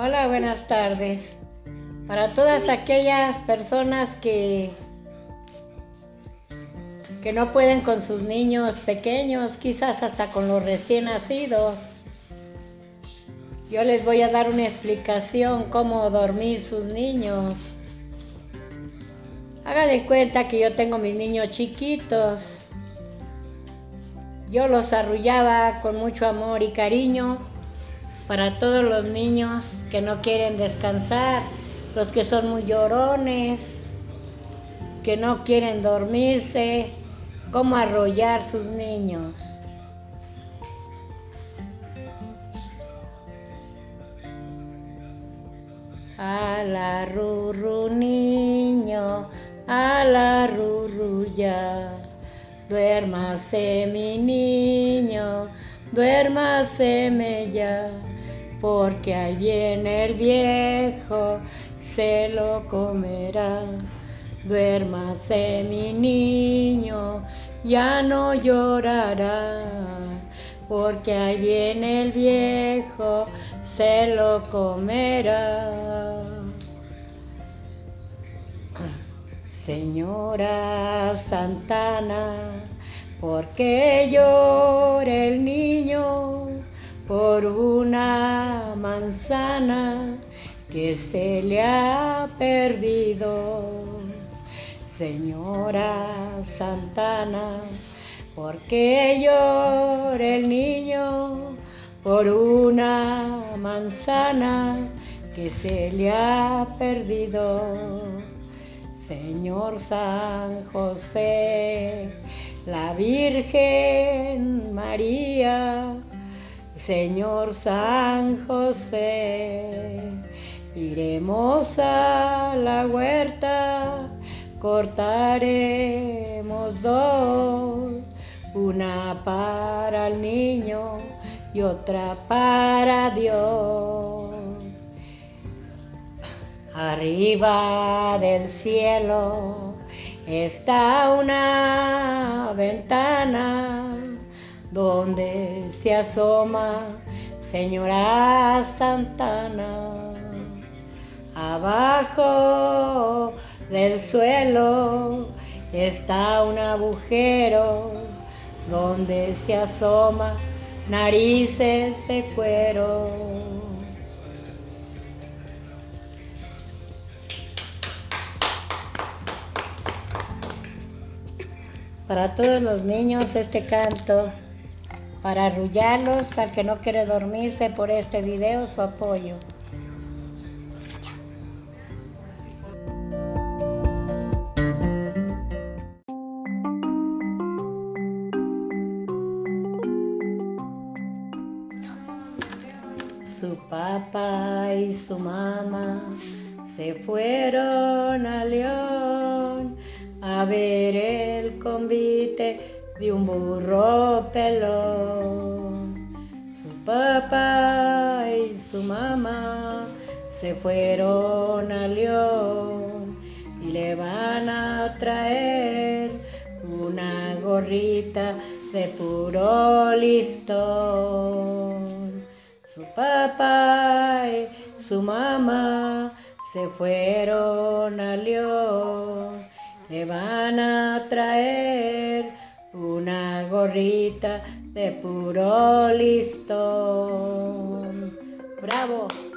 Hola, buenas tardes. Para todas aquellas personas que que no pueden con sus niños pequeños, quizás hasta con los recién nacidos. Yo les voy a dar una explicación cómo dormir sus niños. Hagan de cuenta que yo tengo mis niños chiquitos. Yo los arrullaba con mucho amor y cariño para todos los niños que no quieren descansar, los que son muy llorones, que no quieren dormirse, cómo arrollar sus niños. A la rurru niño, a la rurru ya, duérmase mi niño, duérmase ya porque ahí viene el viejo, se lo comerá. Duérmase mi niño, ya no llorará, porque ahí viene el viejo, se lo comerá. Señora Santana, ¿por qué llora el niño? Por una manzana que se le ha perdido. Señora Santana, ¿por qué llora el niño por una manzana que se le ha perdido? Señor San José, la Virgen Señor San José, iremos a la huerta, cortaremos dos, una para el niño y otra para Dios. Arriba del cielo está una ventana donde se asoma Señora Santana. Abajo del suelo está un agujero donde se asoma narices de cuero. Para todos los niños este canto para arrullarlos al que no quiere dormirse por este video su apoyo. Su papá y su mamá se fueron a León a ver el convite de un burro pelón. Mamá se fueron a León y le van a traer una gorrita de puro listón. Su papá y su mamá se fueron a León, le van a traer una gorrita de puro listón. Bravo.